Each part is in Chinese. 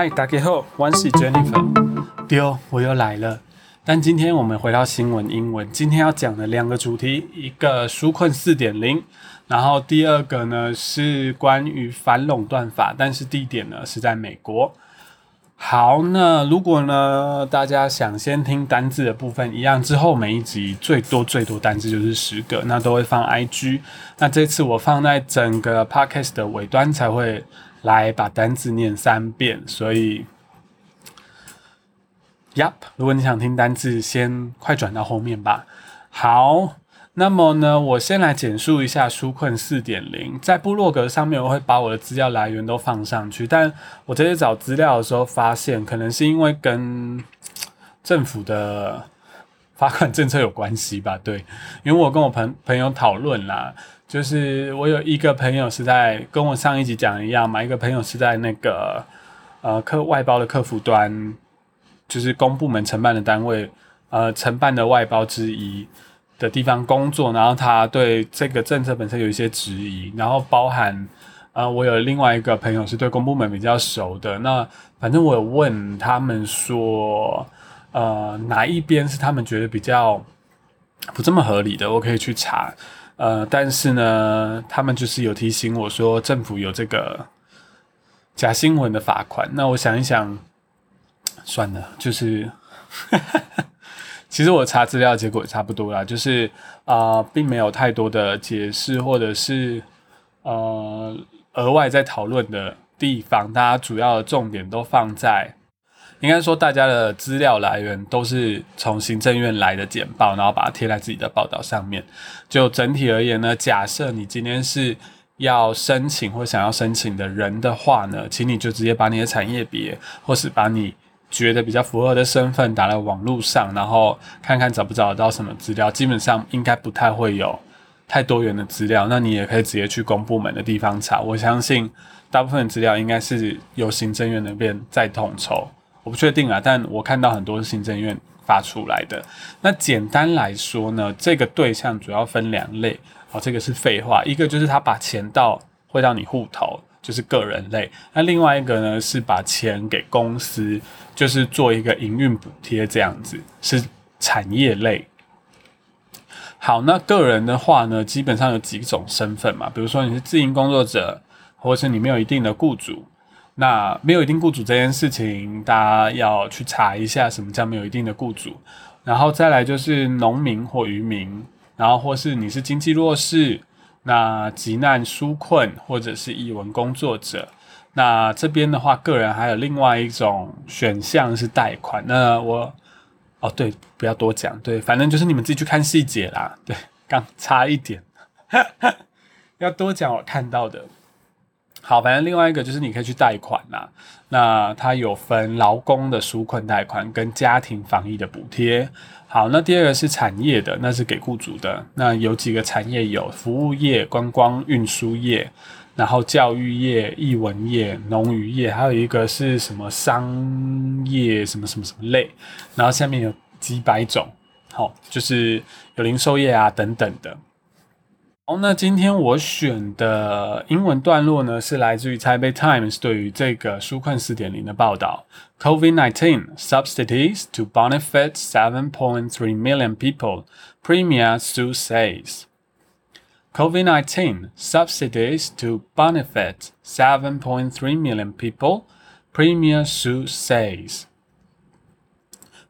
嗨，大家好，我是 Jennifer。丢，我又来了。但今天我们回到新闻英文，今天要讲的两个主题，一个纾困四点零，然后第二个呢是关于反垄断法，但是地点呢是在美国。好，那如果呢大家想先听单字的部分，一样之后每一集最多最多单字就是十个，那都会放 IG。那这次我放在整个 Podcast 的尾端才会来把单字念三遍，所以。Yup，如果你想听单字，先快转到后面吧。好，那么呢，我先来简述一下纾困四点零。在部落格上面，我会把我的资料来源都放上去。但我这些找资料的时候，发现可能是因为跟政府的罚款政策有关系吧？对，因为我跟我朋朋友讨论啦，就是我有一个朋友是在跟我上一集讲一样嘛，一个朋友是在那个呃客外包的客服端。就是公部门承办的单位，呃，承办的外包之一的地方工作，然后他对这个政策本身有一些质疑，然后包含，呃，我有另外一个朋友是对公部门比较熟的，那反正我有问他们说，呃，哪一边是他们觉得比较不这么合理的，我可以去查，呃，但是呢，他们就是有提醒我说，政府有这个假新闻的罚款，那我想一想。算了，就是，其实我查资料结果也差不多啦，就是啊，并没有太多的解释或者是呃额外在讨论的地方，大家主要的重点都放在，应该说大家的资料来源都是从行政院来的简报，然后把它贴在自己的报道上面。就整体而言呢，假设你今天是要申请或想要申请的人的话呢，请你就直接把你的产业别或是把你觉得比较符合的身份打在网络上，然后看看找不找得到什么资料，基本上应该不太会有太多元的资料。那你也可以直接去公部门的地方查，我相信大部分资料应该是由行政院那边在统筹。我不确定啊，但我看到很多是行政院发出来的。那简单来说呢，这个对象主要分两类。哦，这个是废话，一个就是他把钱到汇到你户头。就是个人类，那另外一个呢是把钱给公司，就是做一个营运补贴这样子，是产业类。好，那个人的话呢，基本上有几种身份嘛，比如说你是自营工作者，或者是你没有一定的雇主。那没有一定雇主这件事情，大家要去查一下什么叫没有一定的雇主。然后再来就是农民或渔民，然后或是你是经济弱势。那急难纾困或者是译文工作者，那这边的话，个人还有另外一种选项是贷款。那我哦，对，不要多讲，对，反正就是你们自己去看细节啦。对，刚差一点，要多讲我看到的。好，反正另外一个就是你可以去贷款啦。那它有分劳工的纾困贷款跟家庭防疫的补贴。好，那第二个是产业的，那是给雇主的。那有几个产业有服务业、观光运输业，然后教育业、艺文业、农渔业，还有一个是什么商业什么什么什么类。然后下面有几百种，好，就是有零售业啊等等的。好，那今天我选的英文段落呢，是来自于《Taipei Times》对于这个纾困四点零的报道。COVID-19 subsidies to benefit 7.3 million people, Premier Su says. COVID-19 subsidies to benefit 7.3 million people, Premier Su says.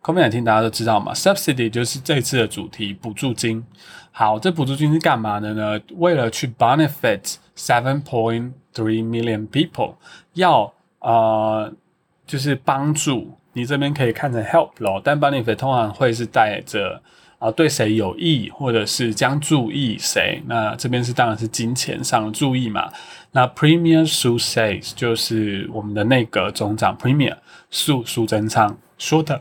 COVID-19 大家都知道嘛，subsidy 就是这次的主题，补助金。 好，这补助金是干嘛的呢？为了去 benefit seven point three million people，要呃，就是帮助你这边可以看成 help 咯，但 benefit 通常会是带着啊对谁有益，或者是将注意谁。那这边是当然是金钱上的注意嘛。那 Premier Su says 就是我们的内阁总长 Premier 苏苏贞昌说的。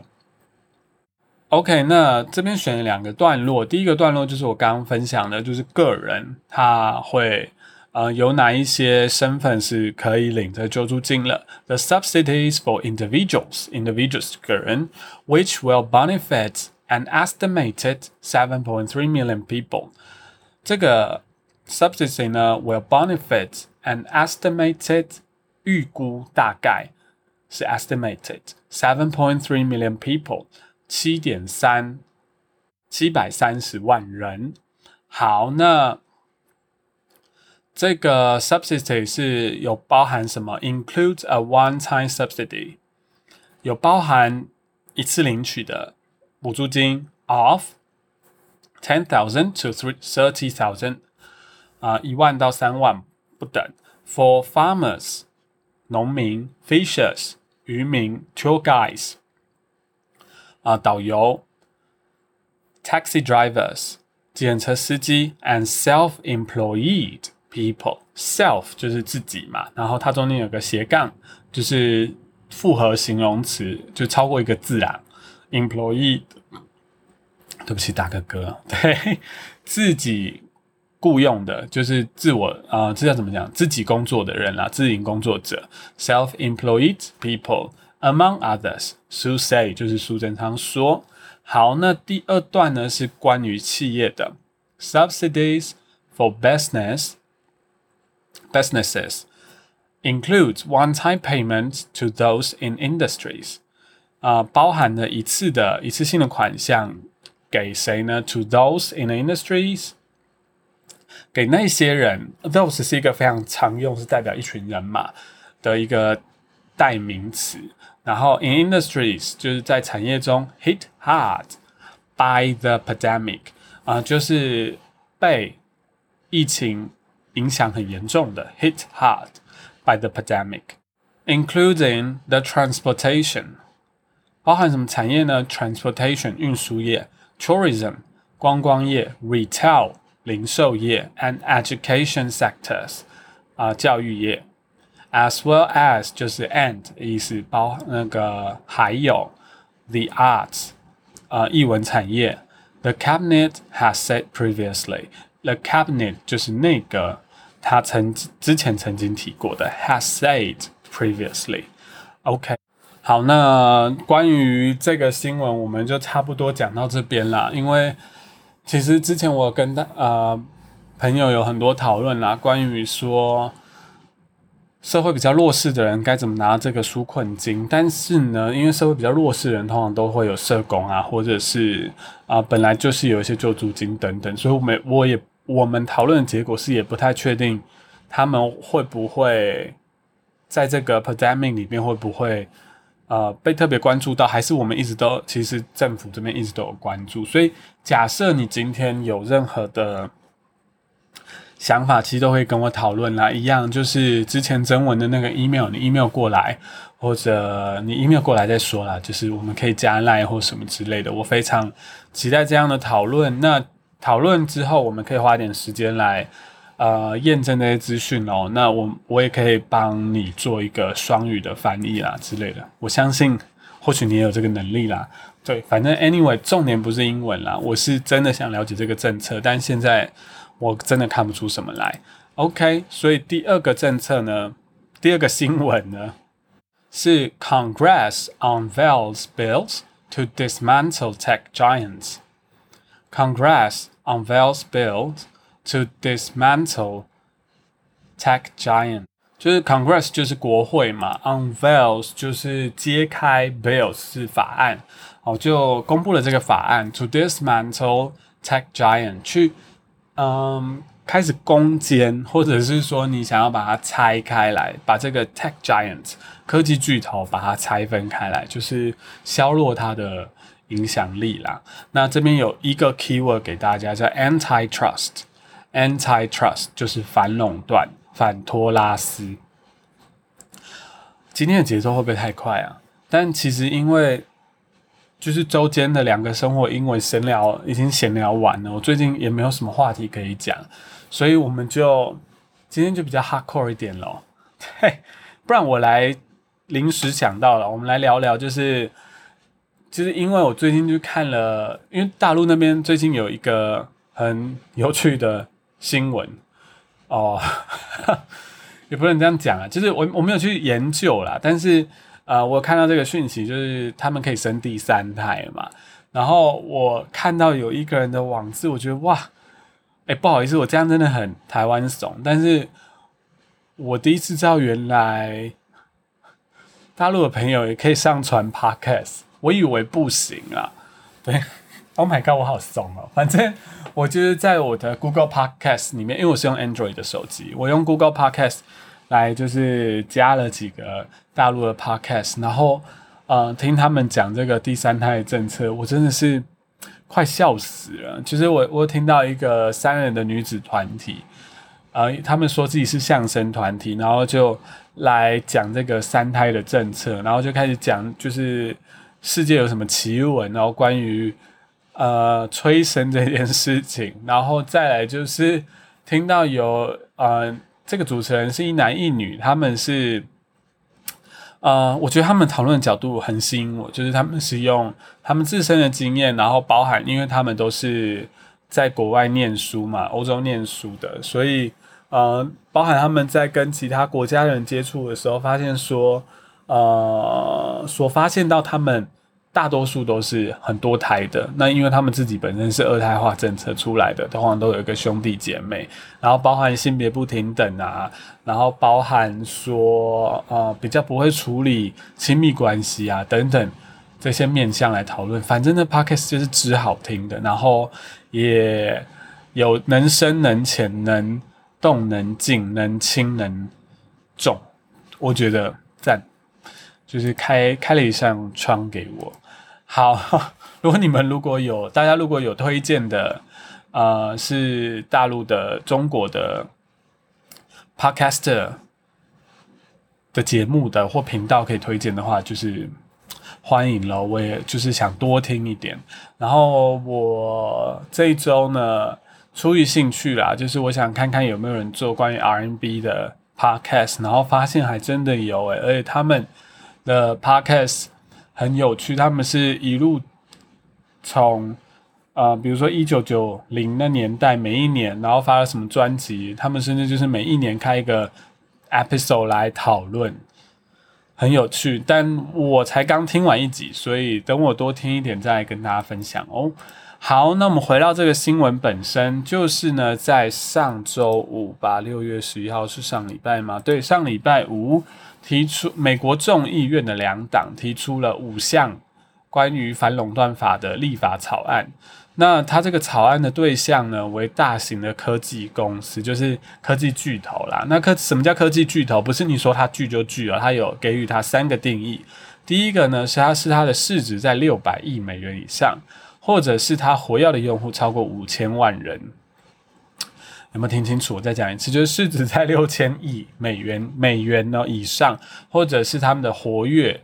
OK，那这边选了两个段落。第一个段落就是我刚刚分享的，就是个人他会呃有哪一些身份是可以领着救助金了。The subsidies for individuals, individuals 个人，which will benefit an estimated 7.3 million people。这个 subsidy 呢，will benefit an estimated 预估大概 是 estimated seven point three million people， 七点三七百三十万人。好，那这个 subsidy 是有包含什么？include a one-time subsidy，有包含一次领取的补助金 of ten thousand to thirty thousand，啊，一万到三万不等。For farmers，农民；fishers，渔民；tour guides，啊，导游；taxi drivers。检测司机 and self-employed people，self 就是自己嘛，然后它中间有个斜杠，就是复合形容词，就超过一个字啊。employed，对不起，大哥哥，对自己雇佣的，就是自我啊，这叫怎么讲？自己工作的人啦，自营工作者，self-employed people people，among others，苏 say 就是苏贞昌说。好，那第二段呢是关于企业的 subsidies for business businesses includes one-time payment to those in industries 啊，包含了一次的一次性的款项给谁呢？To those in the industries，给那些人，those 是一个非常常用，是代表一群人嘛的一个代名词。 然后，in industries 就是在产业中 hit hard by the pandemic 啊，就是被疫情影响很严重的 hit hard by the pandemic，including the transportation 包含什么产业呢？transportation 运输业，tourism 观光业，retail 零售业，and education sectors 啊教育业。 as well as 就是 and 意思包那个还有 the arts 呃艺文产业。The cabinet has said previously. The cabinet 就是那个他曾之前曾经提过的 has said previously. OK，好，那关于这个新闻我们就差不多讲到这边啦。因为其实之前我跟他呃朋友有很多讨论啦，关于说。 社会比较弱势的人该怎么拿这个纾困金？但是呢，因为社会比较弱势的人通常都会有社工啊，或者是啊本来就是有一些救助金等等，所以我们我也我们讨论的结果是也不太确定他们会不会在这个 pandemic 里面会不会呃被特别关注到，还是我们一直都其实政府这边一直都有关注。所以假设你今天有任何的。想法其实都会跟我讨论啦，一样就是之前征文的那个 email，你 email 过来，或者你 email 过来再说啦，就是我们可以加 line 或什么之类的。我非常期待这样的讨论。那讨论之后，我们可以花点时间来呃验证那些资讯哦。那我我也可以帮你做一个双语的翻译啦之类的。我相信或许你也有这个能力啦。对，反正 anyway，重点不是英文啦，我是真的想了解这个政策，但现在。我真的看不出什么来。OK，所以第二个政策呢，第二个新闻呢，是 Congress unveils bills to dismantle tech giants. Congress unveils bills to dismantle tech giant. 就是 Congress 就是国会嘛，unveils 就是揭开，bills 是法案，哦，就公布了这个法案，to dismantle tech giant 去。 嗯，开始攻坚，或者是说你想要把它拆开来，把这个 tech giant 科技巨头把它拆分开来，就是削弱它的影响力啦。那这边有一个 keyword 给大家，叫 antitrust，antitrust 就是反垄断、反托拉斯。今天的节奏会不会太快啊？但其实因为就是周间的两个生活英文闲聊已经闲聊完了，我最近也没有什么话题可以讲，所以我们就今天就比较 hardcore 一点咯。嘿，不然我来临时想到了，我们来聊聊，就是就是因为我最近就看了，因为大陆那边最近有一个很有趣的新闻哦，也不能这样讲啊，就是我我没有去研究啦，但是。呃，我看到这个讯息，就是他们可以生第三胎嘛。然后我看到有一个人的网志，我觉得哇，哎，不好意思，我这样真的很台湾怂。但是我第一次知道，原来大陆的朋友也可以上传 Podcast，我以为不行啊。对，Oh my god，我好怂哦。反正我就是在我的 Google Podcast 里面，因为我是用 Android 的手机，我用 Google Podcast 来就是加了几个大陆的 Podcast，然后呃听他们讲这个第三胎政策，我真的是快笑死了。其实我我听到一个三人的女子团体。呃，他们说自己是相声团体，然后就来讲这个三胎的政策，然后就开始讲，就是世界有什么奇闻，然后关于呃催生这件事情，然后再来就是听到有呃这个主持人是一男一女，他们是呃，我觉得他们讨论的角度很吸引我，就是他们是用他们自身的经验，然后包含，因为他们都是在国外念书嘛，欧洲念书的，所以。呃，包含他们在跟其他国家人接触的时候，发现说，呃，所发现到他们大多数都是很多胎的。那因为他们自己本身是二胎化政策出来的，通常都有一个兄弟姐妹。然后包含性别不平等啊，然后包含说，呃，比较不会处理亲密关系啊等等这些面向来讨论。反正那 podcast 就是只好听的，然后也有能深能浅能。动能静能轻能重，我觉得，就是开开了一扇窗给我。好，如果你们如果有大家如果有推荐的，呃，是大陆的、中国的 podcaster 的节目的或频道可以推荐的话，就是欢迎了。我也就是想多听一点。然后我这一周呢。出于兴趣啦，就是我想看看有没有人做关于 R&B 的 podcast，然后发现还真的有诶，而且他们的 podcast 很有趣，他们是一路从呃，比如说一九九零那年代，每一年然后发了什么专辑，他们甚至就是每一年开一个 episode 来讨论，很有趣。但我才刚听完一集，所以等我多听一点再跟大家分享哦。好，那我们回到这个新闻本身，就是呢，在上周五吧，六月十一号是上礼拜吗？对，上礼拜五提出美国众议院的两党提出了五项关于反垄断法的立法草案。那它这个草案的对象呢，为大型的科技公司，就是科技巨头啦。那科什么叫科技巨头？不是你说它巨就巨啊，它有给予它三个定义。第一个呢，是它是它的市值在六百亿美元以上。或者是他活跃的用户超过五千万人，有没有听清楚？我再讲一次，就是市值在六千亿美元美元呢以上，或者是他们的活跃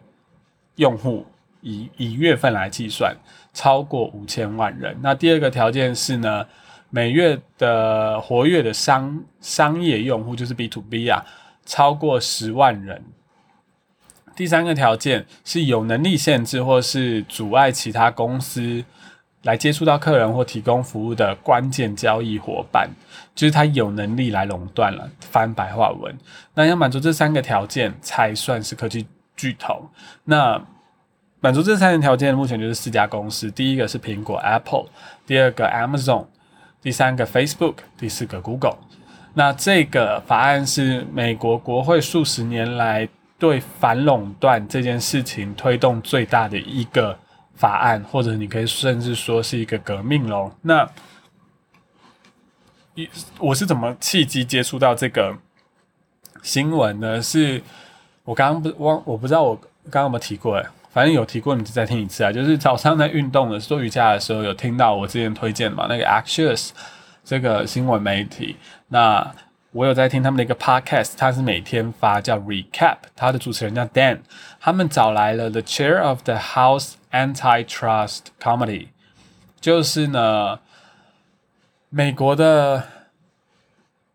用户以以月份来计算超过五千万人。那第二个条件是呢，每月的活跃的商商业用户就是 B to B 啊，超过十万人。第三个条件是有能力限制或是阻碍其他公司。来接触到客人或提供服务的关键交易伙伴，就是他有能力来垄断了。翻白话文，那要满足这三个条件才算是科技巨头。那满足这三个条件，目前就是四家公司：第一个是苹果 Apple，第二个 Amazon，第三个 Facebook，第四个 Google。那这个法案是美国国会数十年来对反垄断这件事情推动最大的一个。法案，或者你可以甚至说是一个革命喽。那一我是怎么契机接触到这个新闻呢？是我刚刚不忘，我不知道我刚刚有没有提过哎，反正有提过，你就再听一次啊。就是早上在运动的做瑜伽的时候，有听到我之前推荐嘛，那个 Axios 这个新闻媒体。那我有在听他们的一个 podcast，他是每天发叫 Recap，他的主持人叫 Dan，他们找来了 The Chair of the House Antitrust comedy，就是呢，美国的，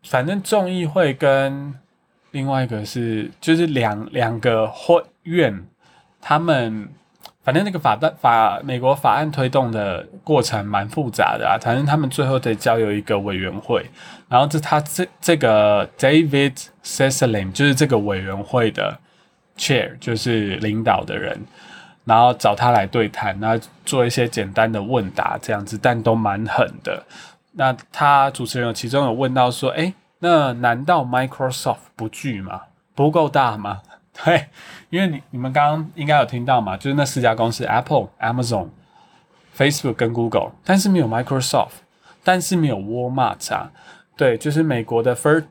反正众议会跟另外一个是，就是两两个会院，他们。反正那个法的法，美国法案推动的过程蛮复杂的啊。反正他们最后得交由一个委员会，然后这他这这个 David c e c i l i n 就是这个委员会的 chair，就是领导的人，然后找他来对谈，那做一些简单的问答这样子，但都蛮狠的。那他主持人有其中有问到说，哎，那难道 Microsoft 不巨吗？不够大吗？对，因为你你们刚刚应该有听到嘛，就是那四家公司：Apple、Amazon、Facebook 跟 Google，但是没有 Microsoft，但是没有 Walmart 啊。对，就是美国的 For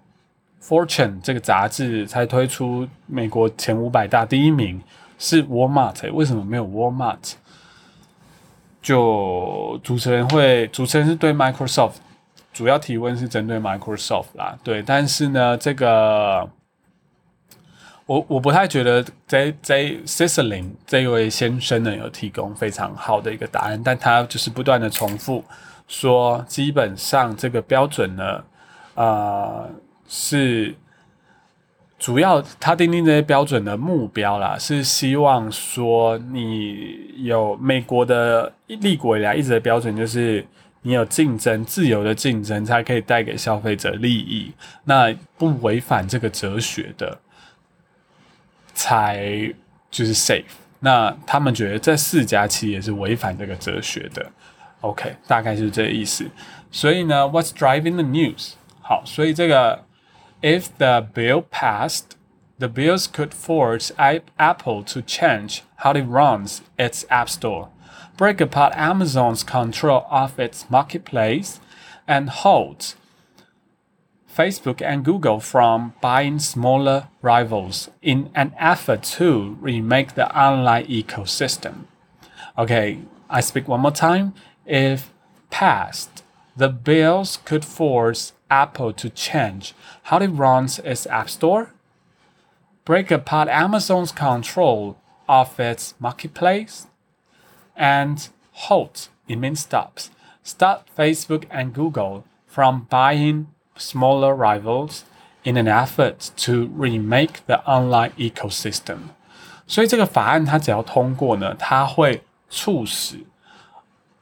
Fortune 这个杂志才推出美国前五百大，第一名是 Walmart，为什么没有 Walmart？就主持人会，主持人是对 Microsoft 主要提问是针对 Microsoft 啦，对，但是呢，这个我我不太觉得 J J c i c l i n 这位先生呢有提供非常好的一个答案，但他就是不断的重复说，基本上这个标准呢，呃，是主要他定定这些标准的目标啦，是希望说你有美国的立国以来一直的标准就是。你有竞争，自由的竞争才可以带给消费者利益。那不违反这个哲学的，才就是 safe。那他们觉得这四家企业是违反这个哲学的。OK，大概是这个意思。所以呢，What's driving the news？好，所以这个 If the bill passed, the bills could force Apple to change how it runs its App Store. break apart Amazon's control of its marketplace and halt Facebook and Google from buying smaller rivals in an effort to remake the online ecosystem. Okay, I speak one more time. If passed, the bills could force Apple to change how it runs its App Store, break apart Amazon's control of its marketplace, and halt, it means stops. Stop Facebook and Google from buying smaller rivals in an effort to remake the online ecosystem. 所以这个法案它只要通过呢，它会促使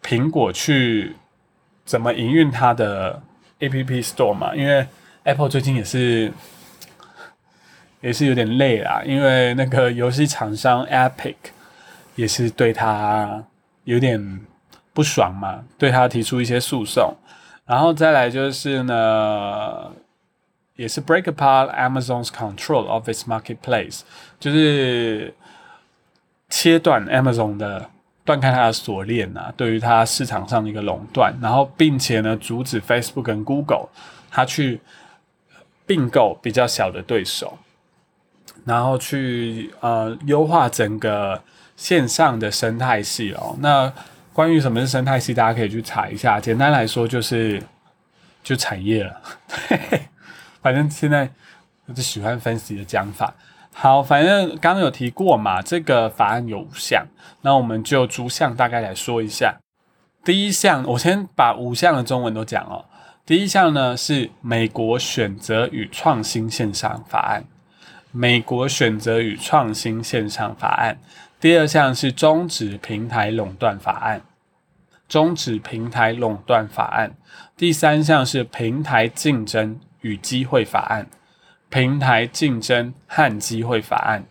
苹果去怎么营运它的 App Store 嘛？因为 Apple 最近也是也是有点累啦，因为那个游戏厂商 Epic 也是对他有点不爽嘛，对他提出一些诉讼，然后再来就是呢，也是 break apart Amazon's control of its marketplace，就是切断 Amazon 的断开它的锁链啊，对于它市场上的一个垄断，然后并且呢，阻止 Facebook 跟 Google 它去并购比较小的对手，然后去呃优化整个。线上的生态系哦，那关于什么是生态系，大家可以去查一下。简单来说，就是就产业了。反正现在我就喜欢分析的讲法。好，反正刚刚有提过嘛，这个法案有五项，那我们就逐项大概来说一下。第一项，我先把五项的中文都讲哦。第一项呢是美国选择与创新线上法案，美国选择与创新线上法案。第二项是终止平台垄断法案，终止平台垄断法案。第三项是平台竞争与机会法案，平台竞争和机会法案。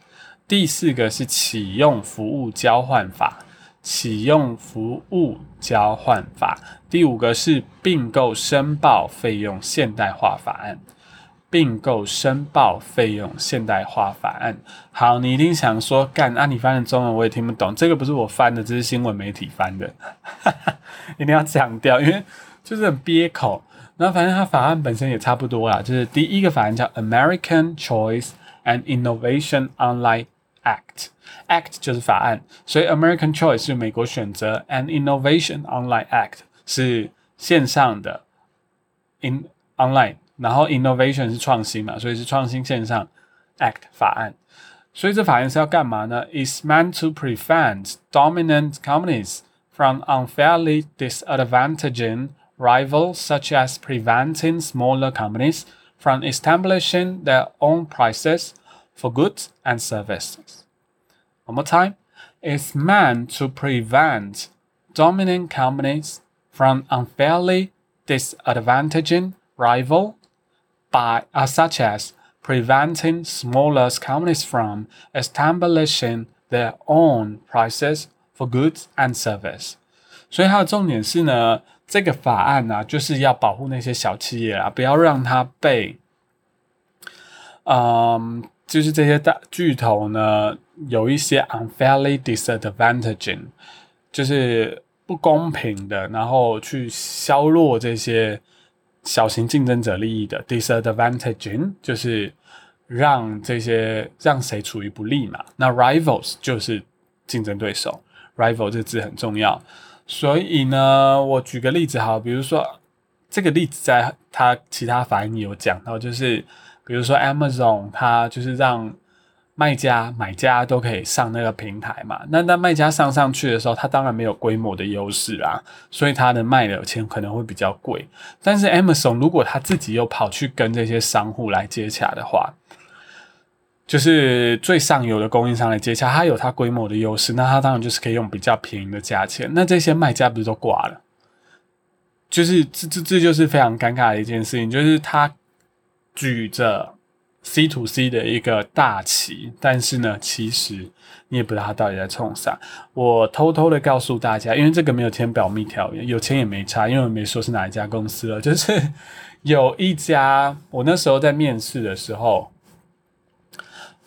第四个是启用服务交换法，启用服务交换法。第五个是并购申报费用现代化法案。并购申报费用现代化法案。好，你一定想说，干啊？你翻的中文我也听不懂，这个不是我翻的，这是新闻媒体翻的，一定要强调，因为就是很憋口。那反正它法案本身也差不多啦，就是第一个法案叫 American Choice and Innovation Online Act，Act 就是法案，所以 American Choice 是美国选择，and Innovation Online Act 是线上的 in online。然后 innovation 是创新嘛，所以是创新线上 act 法案。所以这法案是要干嘛呢？Is meant to prevent dominant companies from unfairly disadvantaging rivals, such as preventing smaller companies from establishing their own prices for goods and services. One more time. It's meant to prevent dominant companies from unfairly disadvantaging rival by uh, such as preventing smaller companies from establishing their own prices for goods and service。所以它的重点是呢，这个法案呢、啊，就是要保护那些小企业啊，不要让它被，嗯， 就是这些大巨头呢，有一些 unfairly disadvantaging，就是不公平的，然后去削弱这些小型竞争者利益的 disadvantaging，就是让这些让谁处于不利嘛。那 rivals 就是竞争对手，rival 这字很重要。所以呢，我举个例子好，比如说这个例子在它其他法案有讲到，就是。比如说 Amazon，它就是让卖家、买家都可以上那个平台嘛。那那卖家上上去的时候，它当然没有规模的优势啦，所以它的卖的钱可能会比较贵。但是 Amazon 如果他自己又跑去跟这些商户来接洽的话，就是最上游的供应商来接洽，他有他规模的优势，那他当然就是可以用比较便宜的价钱。那这些卖家不是都挂了？就是这这这就是非常尴尬的一件事情，就是他。举着 C to C 的一个大旗，但是呢，其实你也不知道他到底在冲啥。我偷偷的告诉大家，因为这个没有填保密条约，有钱也没差，因为我没说是哪一家公司了。就是有一家，我那时候在面试的时候，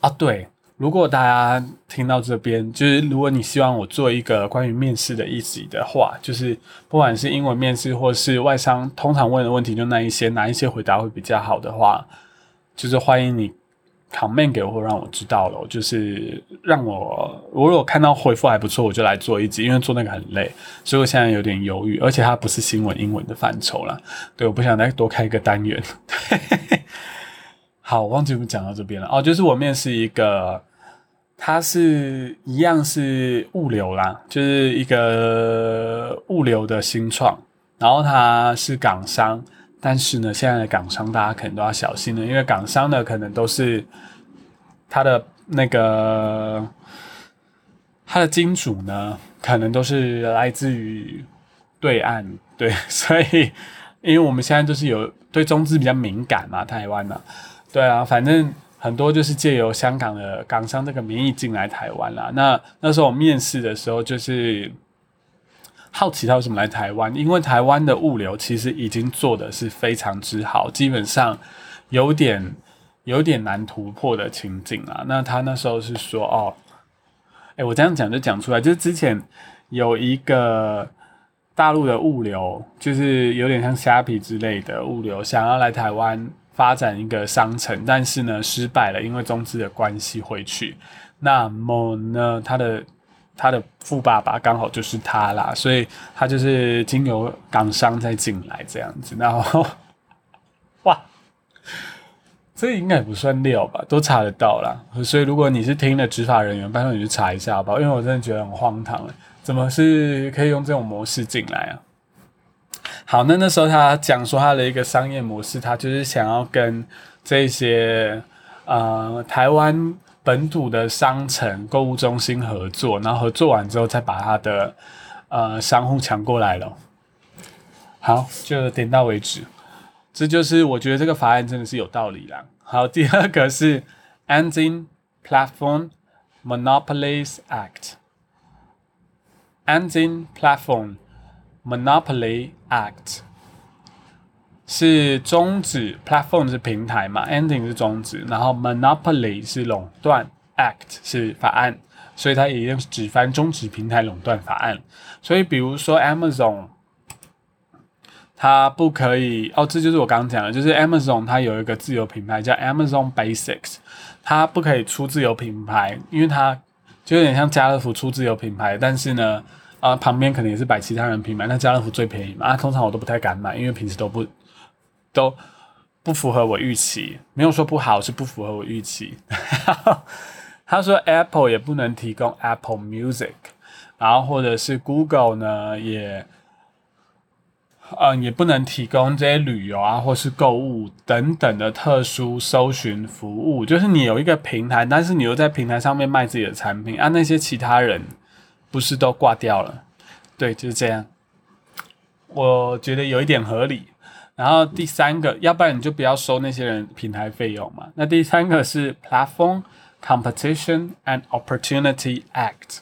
啊，对。如果大家听到这边，就是如果你希望我做一个关于面试的一集的话，就是不管是英文面试或是外商，通常问的问题就那一些，哪一些回答会比较好的话，就是欢迎你 comment 给我，让我知道了，就是让我如果看到回复还不错，我就来做一集，因为做那个很累，所以我现在有点犹豫，而且它不是新闻英文的范畴了，对，我不想再多开一个单元。好，我忘记我们讲到这边了哦，就是我面试一个。它是一样是物流啦，就是一个物流的新创，然后它是港商，但是呢，现在的港商大家可能都要小心了，因为港商呢可能都是它的那个它的金主呢，可能都是来自于对岸，对，所以因为我们现在就是有对中资比较敏感嘛，台湾呢，对啊，反正。很多就是借由香港的港商这个名义进来台湾啦。那那时候我面试的时候，就是好奇他为什么来台湾，因为台湾的物流其实已经做的是非常之好，基本上有点有点难突破的情景啊。那他那时候是说，哦，哎，我这样讲就讲出来，就是之前有一个大陆的物流，就是有点像虾皮之类的物流，想要来台湾。发展一个商城，但是呢失败了，因为中资的关系回去。那么呢，他的他的富爸爸刚好就是他啦，所以他就是经由港商再进来这样子。然后，哇，这应该也不算料吧，都查得到啦。所以如果你是听了执法人员，拜托你去查一下好不好？因为我真的觉得很荒唐怎么是可以用这种模式进来啊？好，那那时候他讲说他的一个商业模式，他就是想要跟这些呃台湾本土的商城、购物中心合作，然后合作完之后再把他的呃商户抢过来了。好，就点到为止。这就是我觉得这个法案真的是有道理啦。好，第二个是 Ending Platform Monopolies Act。Ending Platform Monopoly Act 是终止，platform 是平台嘛，ending 是终止，然后 monopoly 是垄断，act 是法案，所以它也用指翻终止平台垄断法案。所以比如说 Amazon，它不可以哦，这就是我刚刚讲的，就是 Amazon 它有一个自有品牌叫 Amazon Basics，它不可以出自有品牌，因为它就有点像家乐福出自有品牌，但是呢。啊，旁边可能也是摆其他人品牌，那家乐福最便宜嘛？啊，通常我都不太敢买，因为平时都不都不符合我预期，没有说不好，是不符合我预期。他说 Apple 也不能提供 Apple Music，然后或者是 Google 呢，也嗯也不能提供这些旅游啊，或是购物等等的特殊搜寻服务。就是你有一个平台，但是你又在平台上面卖自己的产品，啊，那些其他人。不是都挂掉了，对，就是这样。我觉得有一点合理。然后第三个，要不然你就不要收那些人平台费用嘛。那第三个是 Platform Competition and Opportunity Act。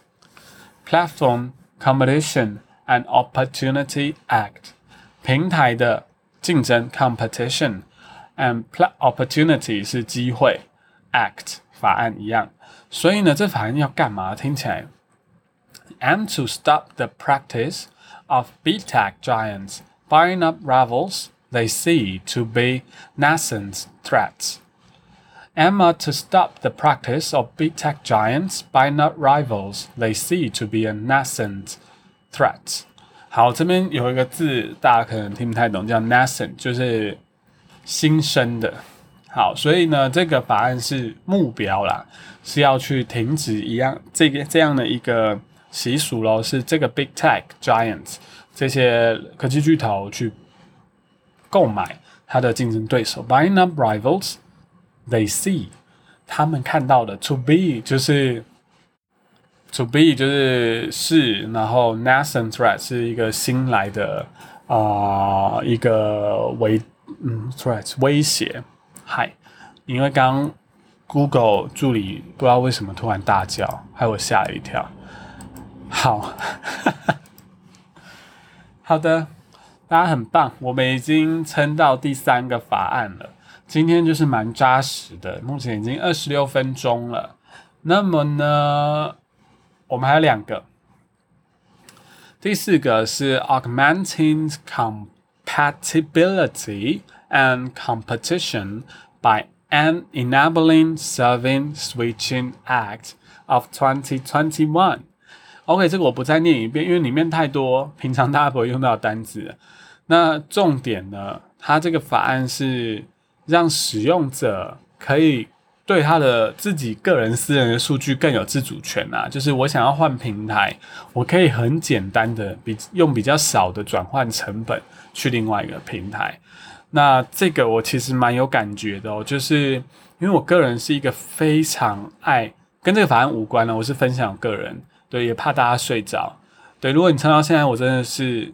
Platform Competition and Opportunity Act，平台的竞争 competition and opportunity 是机会。Act 法案一样。所以呢，这法案要干嘛？听起来 ，M to stop the practice of big tech giants buying up rivals they see to be nascent threats. Emma to stop the practice of big tech giants buying up rivals they see to be a nascent threat. 好，这边有一个字大家可能听不太懂，叫 nascent，就是新生的。好，所以呢，这个法案是目标啦，是要去停止一样这个这样的一个 习俗咯，是这个 big tech giants 这些科技巨头去购买它的竞争对手，buying up rivals they see，他们看到的 to be 就是 to be 就是是，然后 nascent threat 是一个新来的啊、一个威嗯 threat 威胁。嗨，因为刚 Google 助理不知道为什么突然大叫，害我吓了一跳。好，好的，大家很棒，我们已经撑到第三个法案了。今天就是蛮扎实的，目前已经二十六分钟了。那么呢，我们还有两个，第四个是 augmenting compatibility and competition by an enabling serving switching act of 2021。 OK，这个我不再念一遍，因为里面太多平常大家不会用到的单词。那重点呢，它这个法案是让使用者可以对他的自己个人私人的数据更有自主权啊。就是我想要换平台，我可以很简单的比用比较少的转换成本去另外一个平台。那这个我其实蛮有感觉的哦，就是因为我个人是一个非常爱跟这个法案无关的，我是分享个人。对，也怕大家睡着。对，如果你撑到现在，我真的是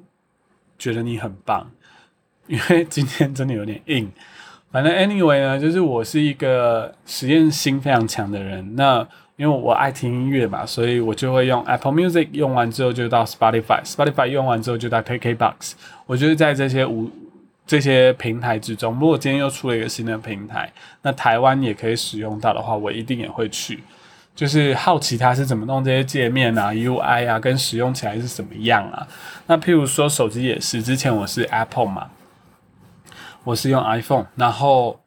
觉得你很棒，因为今天真的有点硬。反正 anyway 呢，就是我是一个实验心非常强的人。那因为我爱听音乐嘛，所以我就会用 Apple Music，用完之后就到 Spotify，Spotify 用完之后就到 KKBox。我就是在这些五这些平台之中，如果今天又出了一个新的平台，那台湾也可以使用到的话，我一定也会去。就是好奇它是怎么弄这些界面啊、UI 啊，跟使用起来是怎么样啊？那譬如说手机也是，之前我是 Apple 嘛，我是用 iPhone，然后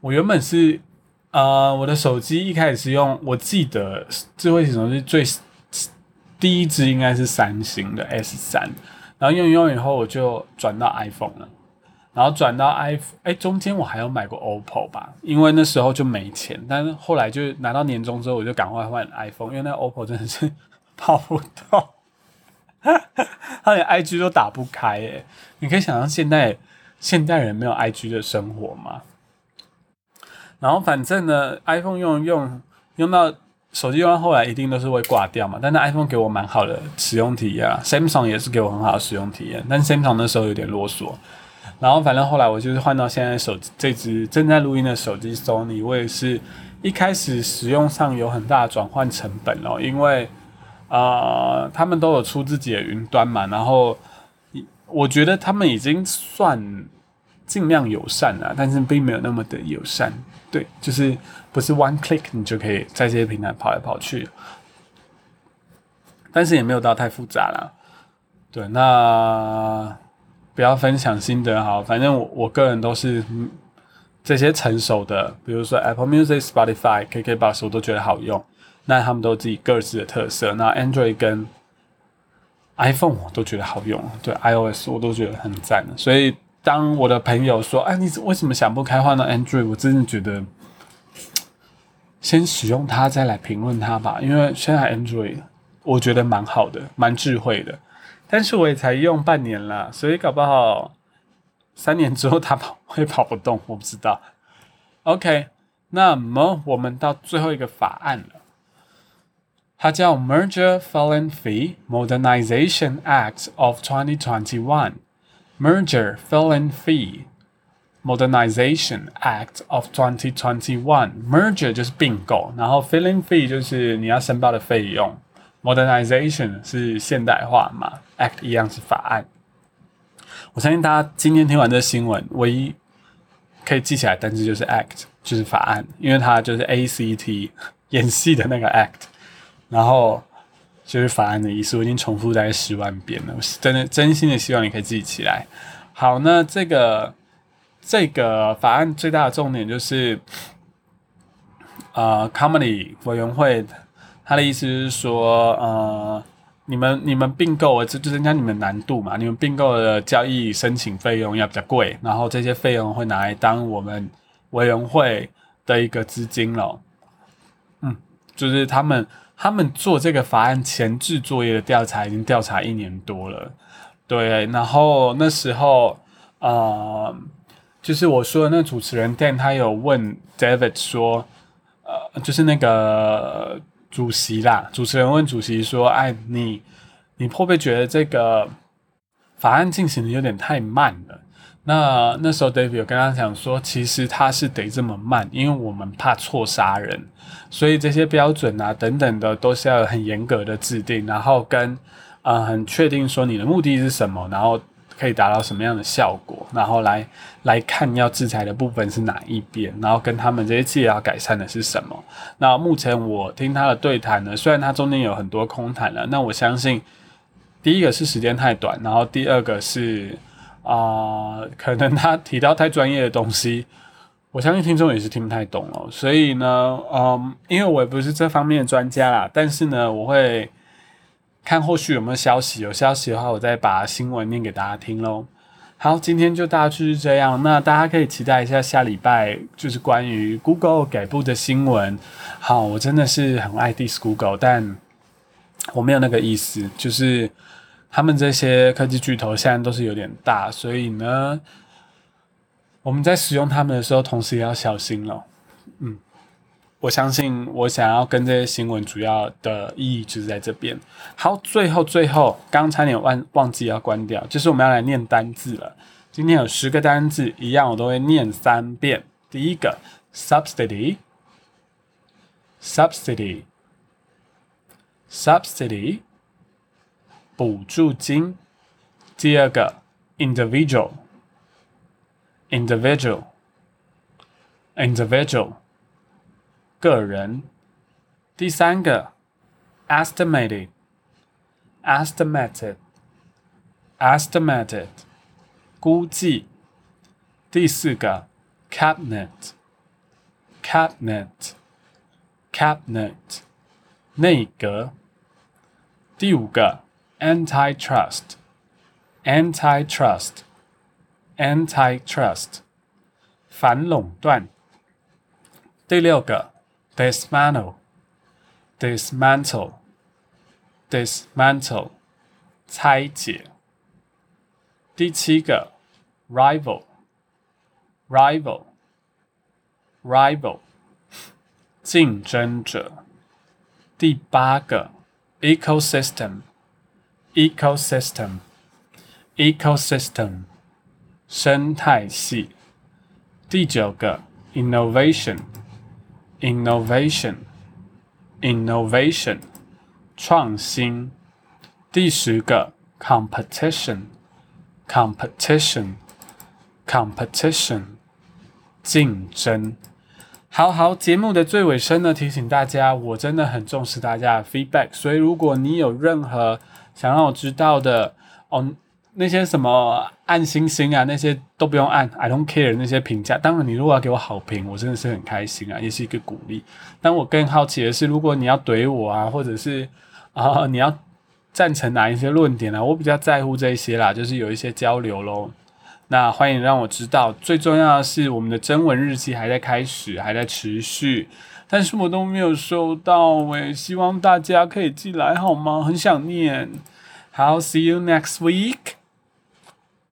我原本是呃，我的手机一开始是用，我记得智慧型手机最第一支应该是三星的 S 三，然后用用以后我就转到 iPhone 了。然后转到 iPhone，哎，中间我还有买过 OPPO 吧，因为那时候就没钱，但是后来就拿到年终之后，我就赶快换 iPhone，因为那 OPPO 真的是 跑不动，他连 IG 都打不开，哎，你可以想象现在现代人没有 IG 的生活吗？然后反正呢，iPhone 用用用到手机用到后来一定都是会挂掉嘛，但是 iPhone 给我蛮好的使用体验啊，Samsung 也是给我很好的使用体验，但 Samsung 那时候有点啰嗦。然后反正后来我就是换到现在手机这支正在录音的手机 Sony，我也是一开始使用上有很大的转换成本哦，因为呃他们都有出自己的云端嘛，然后我觉得他们已经算尽量友善了，但是并没有那么的友善，对，就是不是 one click 你就可以在这些平台跑来跑去，但是也没有到太复杂啦，对，那。不要分享心得好，反正我我个人都是这些成熟的，比如说 Apple Music、Spotify、KKBox，我都觉得好用。那他们都有自己各自的特色。那 Android 跟 iPhone 我都觉得好用，对 iOS 我都觉得很赞。所以当我的朋友说：“哎，你为什么想不开换到 Android？” 我真的觉得先使用它再来评论它吧，因为现在 Android 我觉得蛮好的，蛮智慧的。但是我也才用半年了，所以搞不好三年之后它跑会跑不动，我不知道。OK，那么我们到最后一个法案了，它叫 Merger Filing Fee Modernization Act of 2021。Merger Filing Fee Modernization Act of 2021。Merger 就是并购，然后 Filing Fee 就是你要申报的费用。Modernization 是现代化嘛？Act 一样是法案。我相信大家今天听完这新闻，唯一可以记起来单词就是 Act。就是法案，因为它就是 A C T 演戏的那个 act，然后就是法案的意思。我已经重复大概十万遍了，我是真的真心的希望你可以记起来。好，那这个这个法案最大的重点就是，呃，comedy 委员会，他的意思是说，呃。你们你们并购，这就增加你们难度嘛？你们并购的交易申请费用要比较贵，然后这些费用会拿来当我们委员会的一个资金了。嗯，就是他们他们做这个法案前置作业的调查已经调查一年多了，对。然后那时候，呃，就是我说的那主持人 Dan 他有问 David 说，呃，就是那个。主席啦，主持人问主席说：“哎，你你会不会觉得这个法案进行的有点太慢了？”那那时候 David 有跟他讲说：“其实他是得这么慢，因为我们怕错杀人，所以这些标准啊等等的都是要很严格的制定，然后跟啊很确定说你的目的是什么，然后。”可以达到什么样的效果？然后来来看要制裁的部分是哪一边，然后跟他们这些企业要改善的是什么？那目前我听他的对谈呢，虽然他中间有很多空谈了，那我相信第一个是时间太短，然后第二个是啊，可能他提到太专业的东西，我相信听众也是听不太懂了。所以呢，嗯，因为我也不是这方面的专家啦，但是呢，我会。看后续有没有消息，有消息的话，我再把新闻念给大家听喽。好，今天就大致是这样。那大家可以期待一下下礼拜就是关于 Google 改部的新闻。好，我真的是很爱 dis Google，但我没有那个意思，就是他们这些科技巨头现在都是有点大，所以呢，我们在使用他们的时候，同时也要小心了。嗯。我相信我想要跟这些新闻主要的意义就是在这边。好，最后最后，刚差点忘忘记要关掉，就是我们要来念单字了。今天有十个单字，一样我都会念三遍。第一个，subsidy，subsidy，subsidy，补助金。第二个，individual，individual，individual。个人，第三个，estimated，estimated，estimated，估计。第四个，cabinet，cabinet，cabinet，内阁。第五个，antitrust，antitrust，antitrust，反垄断。第六个。 dismantle, dismantle, dismantle，拆解。第七个，rival, rival, rival，竞争者。第八个，ecosystem, ecosystem, ecosystem，生态系。第九个，innovation。 Innovation innovation 创新。第十个 competition competition competition 竞争。好好，节目的最尾声呢，提醒大家，我真的很重视大家的 feedback，所以如果你有任何想让我知道的，哦。那些什么按星星啊，那些都不用按，I don't care 那些评价。当然，你如果要给我好评，我真的是很开心啊，也是一个鼓励。但我更好奇的是，如果你要怼我啊，或者是啊，你要赞成哪一些论点呢？我比较在乎这些啦，就是有一些交流喽。那欢迎让我知道。最重要的是，我们的征文日记还在开始，还在持续，但是我都没有收到诶，希望大家可以寄来好吗？很想念。好，see you next week.